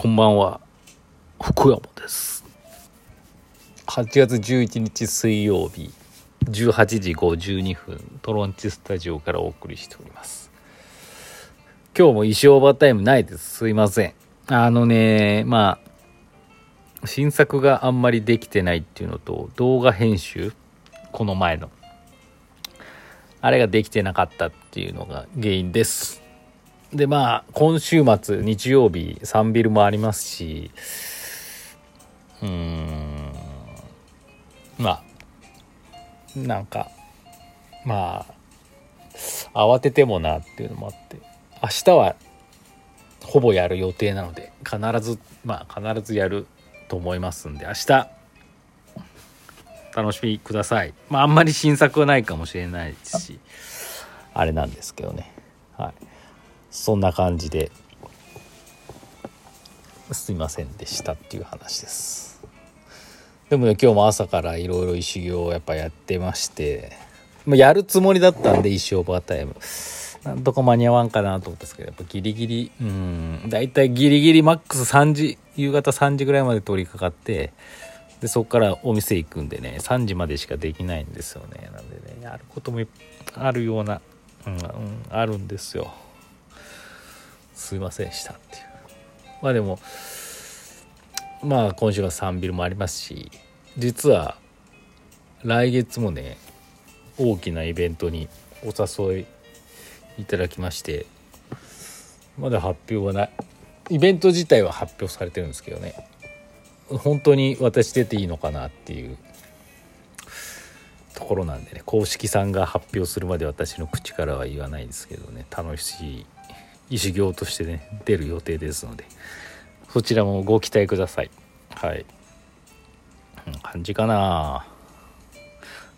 こんばんは福山です。8月11日水曜日18時52分トロンチスタジオからお送りしております。今日も衣装オーバータイムないです。すいません。あのねまあ新作があんまりできてないっていうのと動画編集この前の。あれができてなかったっていうのが原因です。でまあ今週末日曜日サンビルもありますしうーんまあなんかまあ慌ててもなっていうのもあって明日はほぼやる予定なので必ずまあ必ずやると思いますんで明日楽しみください。まああんまり新作はないかもしれないですしあれなんですけどね。はい。そんな感じですいませんでしたっていう話です。でもね今日も朝からいろいろ修行をやっぱやってましてやるつもりだったんで一生オーバータイム。なんとか間に合わんかなと思ったんですけどやっぱギリギリうん大体ギリギリマックス3時夕方3時ぐらいまで通りかかってでそこからお店行くんでね3時までしかできないんですよね。なんでねやることもあるような、うん、あるんですよ。すいませんでしたっていう。まあでもまあ今週は3ビルもありますし実は来月もね大きなイベントにお誘いいただきましてまだ発表はない。イベント自体は発表されてるんですけどね。本当に私出ていいのかなっていう。ところなんでね公式さんが発表するまで私の口からは言わないですけどね。楽しい修行としてね出る予定ですのでそちらもご期待ください。はい。感じかな。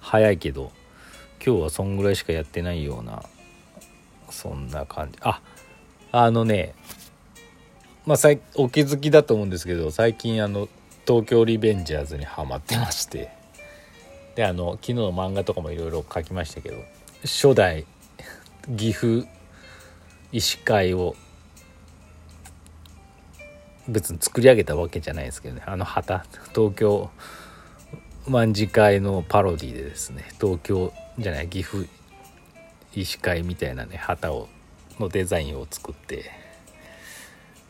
早いけど今日はそんぐらいしかやってないようなそんな感じ。ああのねまあお気づきだと思うんですけど最近あの東京リベンジャーズにハマってましてであの昨日の漫画とかもいろいろ書きましたけど初代岐阜医師会を別に作り上げたわけじゃないですけどね。あの旗。東京卍会のパロディでですね。東京じゃない岐阜医師会みたいなね旗をのデザインを作って。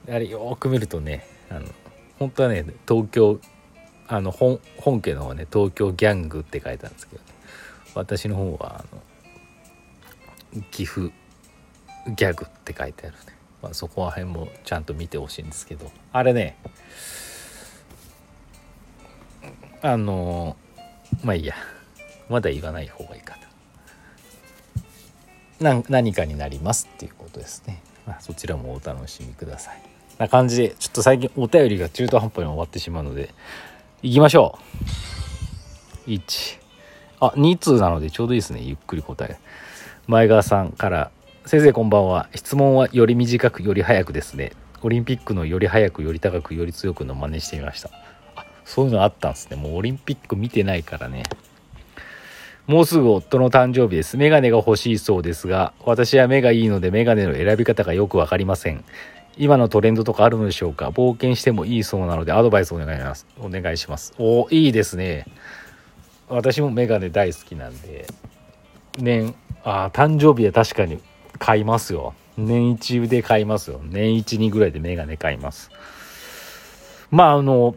あれよく見るとねあの本当はね東京あの本本家の方はね東京ギャングって書いてあるんですけど、ね、私の方はあの岐阜ギャグって書いてあるね、まあ、そこら辺もちゃんと見てほしいんですけど。あれねあのまあいいや。まだ言わない方がいいかな。何かになりますっていうことですね、まあ、そちらもお楽しみください。な感じでちょっと最近お便りが中途半端に終わってしまうのでいきましょう。1あ2通なのでちょうどいいですね。ゆっくり答え。前川さんから先生こんばんは。質問はより短くより早くですね。オリンピックのより早くより高くより強くの真似してみました。あそういうのあったんですね。もうオリンピック見てないからね。もうすぐ夫の誕生日です。メガネが欲しいそうですが私は目がいいのでメガネの選び方がよく分かりません。今のトレンドとかあるのでしょうか？冒険してもいいそうなのでアドバイスお願いします。お願いします。おいいですね。私もメガネ大好きなんで。年あ誕生日は確かに買いますよ。年一で買いますよ。年一2ぐらいでメガネ買います。まああの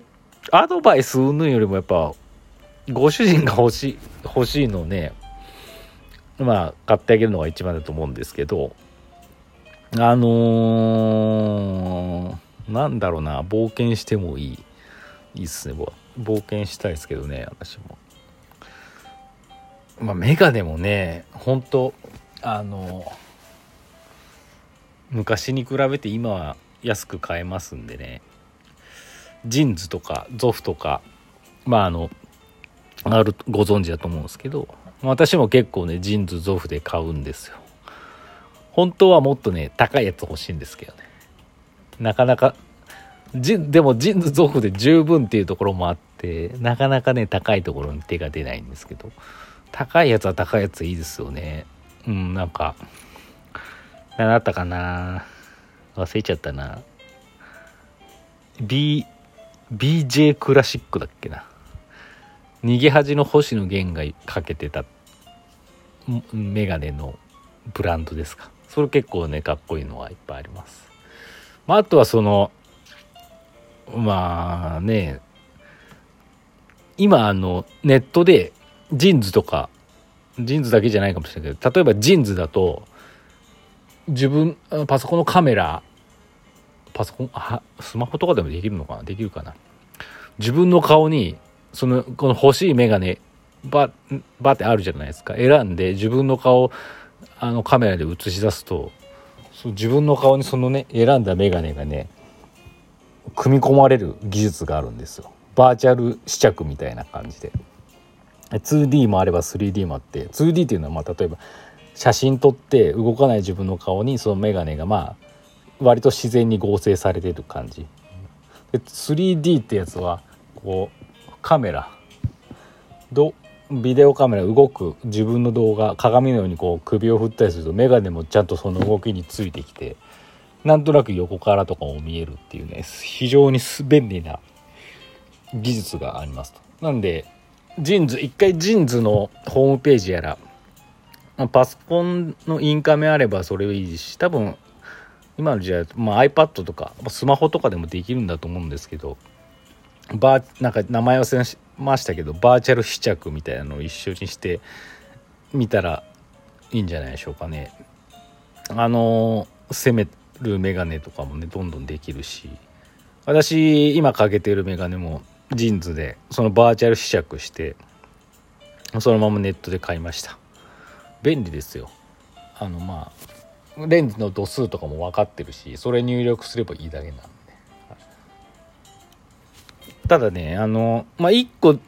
アドバイス云々よりもやっぱご主人が欲しい欲しいのをねまあ買ってあげるのが一番だと思うんですけどあのー、なんだろうな冒険してもいい。いいっすね。冒険したいですけどね私も。まあメガネもね本当あの昔に比べて今は安く買えますんでね。ジンズとかゾフとかまああのあるご存知だと思うんですけど私も結構ねジンズゾフで買うんですよ。本当はもっとね高いやつ欲しいんですけどね。なかなかジでもジンズゾフで十分っていうところもあってなかなかね高いところに手が出ないんですけど高いやつは高いやついいですよね。うんなんか何だったかな。忘れちゃったな。B BJ クラシックだっけな。逃げ恥の星野源がかけてた。メガネのブランドですか。それ結構ねかっこいいのはいっぱいあります、まあ、あとはそのまあね今あのネットでジーンズとかジーンズだけじゃないかもしれないけど例えばジーンズだと自分パソコンのカメラパソコンあスマホとかでもできるのかな？できるかな？自分の顔にそのこの欲しい眼鏡ババってあるじゃないですか。選んで自分の顔あのカメラで映し出すとそ自分の顔にそのね選んだ眼鏡がね組み込まれる技術があるんですよ。バーチャル試着みたいな感じで。2D もあれば 3D もあって 2D っていうのはまあ例えば写真撮って動かない自分の顔にその眼鏡がまあ割と自然に合成されてる感じで 3D ってやつはこうカメラどビデオカメラ動く自分の動画鏡のようにこう首を振ったりすると眼鏡もちゃんとその動きについてきてなんとなく横からとかも見えるっていうね非常に便利な技術がありますと。なんでジーンズ一回ジーンズのホームページやらパソコンのインカメあればそれはいいし多分今の時代、まあ、iPad とかスマホとかでもできるんだと思うんですけどバーなんか名前忘れましたけどバーチャル試着みたいなのを一緒にしてみたらいいんじゃないでしょうかね。あの攻めるメガネとかもねどんどんできるし私今かけてるメガネもジーンズでそのバーチャル試着してそのままネットで買いました便利ですよ。あのまあレンズの度数とかも分かってるしそれ入力すればいいだけなんで。ただねあのまあ1個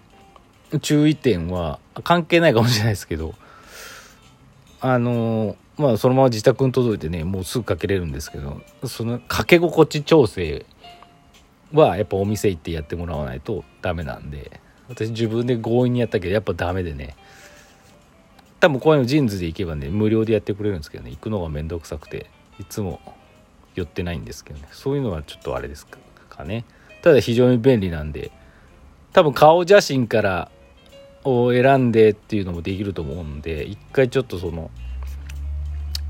注意点は関係ないかもしれないですけどあのまあそのまま自宅に届いてねもうすぐかけれるんですけどそのかけ心地調整はやっぱお店行ってやってもらわないとダメなんで私自分で強引にやったけどやっぱダメでね多分こういうのジーンズで行けばね無料でやってくれるんですけどね行くのが面倒くさくていつも寄ってないんですけどね。そういうのはちょっとあれですかね。ただ非常に便利なんで多分顔写真からを選んでっていうのもできると思うんで一回ちょっとその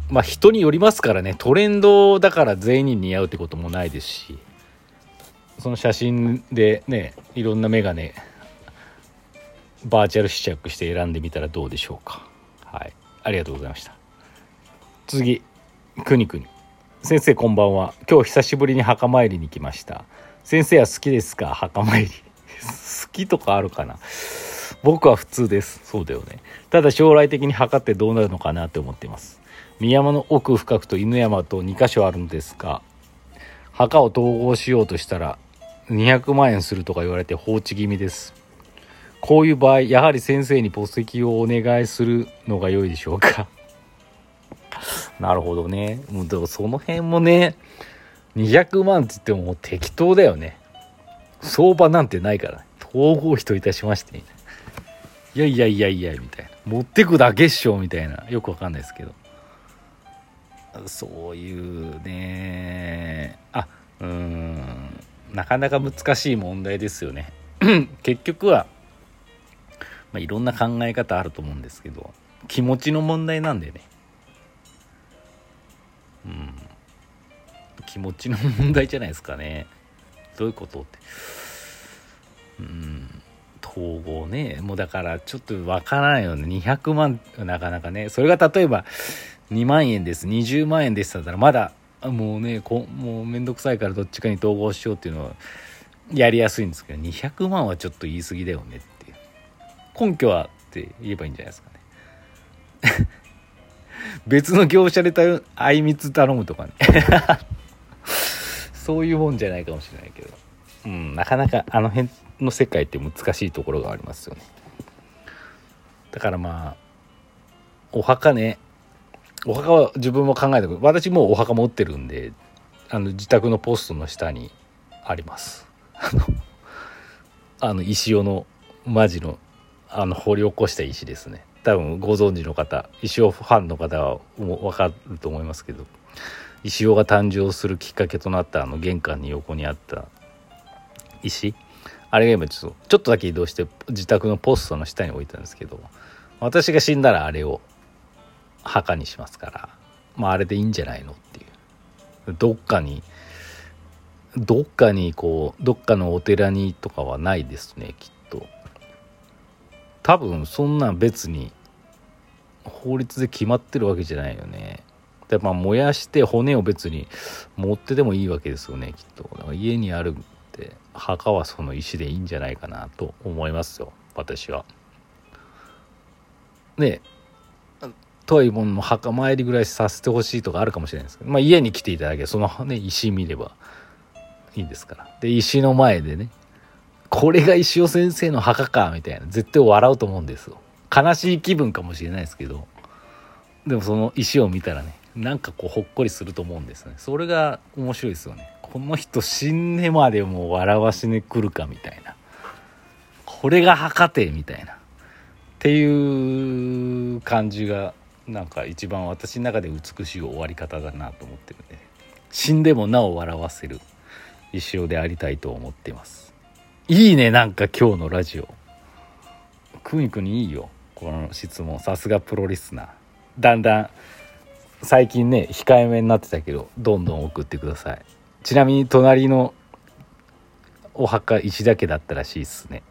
まあ人によりますからねトレンドだから全員に似合うってこともないですしその写真でねいろんなメガネバーチャル試着して選んでみたらどうでしょうか。はい。ありがとうございました。次。くにくに。先生こんばんは。今日久しぶりに墓参りに来ました。先生は好きですか？墓参り。好きとかあるかな？僕は普通です。そうだよね。ただ将来的に墓ってどうなるのかなって思っています。宮山の奥深くと犬山と2箇所あるんですが墓を統合しようとしたら200万円するとか言われて放置気味です。こういう場合やはり先生に墓石をお願いするのが良いでしょうか。なるほどね。もうでもその辺もね200万って言っても適当だよね。相場なんてないから統合費といたしましていやいやいやいやみたいな。持ってくだけっしょみたいな。よくわかんないですけど。そういうね。あうん。なかなか難しい問題ですよね。結局は、まあ、いろんな考え方あると思うんですけど気持ちの問題なんでね。うん。気持ちの問題じゃないですかね。どういうことって。うん。統合ね。もうだからちょっとわからないよね。200万なかなかね。それが例えば2万円です。20万円ですだったらまだもうねこもうめんどくさいからどっちかに統合しようっていうのはやりやすいんですけど200万はちょっと言い過ぎだよね。根拠はって言えばいいんじゃないですかね。別の業者であいみつ頼むとかね。そういうもんじゃないかもしれないけど。うんなかなかあの辺の世界って難しいところがありますよね。だからまあお墓ね。お墓は自分も考えたけど私もうお墓持ってるんであの自宅のポストの下にあります。あのあの石尾のマジのあの掘り起こした石ですね。多分ご存知の方石尾ファンの方は分かると思いますけど石尾が誕生するきっかけとなったあの玄関に横にあった石あれが今ちょっとちょっとだけ移動して自宅のポストの下に置いたんですけど私が死んだらあれを墓にしますからまああれでいいんじゃないのっていう。どっかにどっかにこうどっかのお寺にとかはないですねきっと。多分そんなん別に法律で決まってるわけじゃないよね。でまあ燃やして骨を別に持ってでもいいわけですよねきっと。家にあるって墓はその石でいいんじゃないかなと思いますよ私は。ね遠いもの墓参りぐらいさせてほしいとかあるかもしれないですけど、まあ、家に来ていただけその、ね、石見ればいいですから。で石の前でねこれが石尾先生の墓かみたいな。絶対笑うと思うんですよ。悲しい気分かもしれないですけど。でもその石を見たらねなんかこうほっこりすると思うんですね。それが面白いですよね。この人死んでまでも笑わしに来るかみたいな。これが墓てみたいな。っていう感じがなんか一番私の中で美しい終わり方だなと思ってるんで。死んでもなお笑わせる石尾でありたいと思ってます。いいねなんか今日のラジオ。くにくにいいよ。この質問。さすがプロリスナー。だんだん最近ね控えめになってたけどどんどん送ってください。ちなみに隣のお墓石だけだったらしいっすね。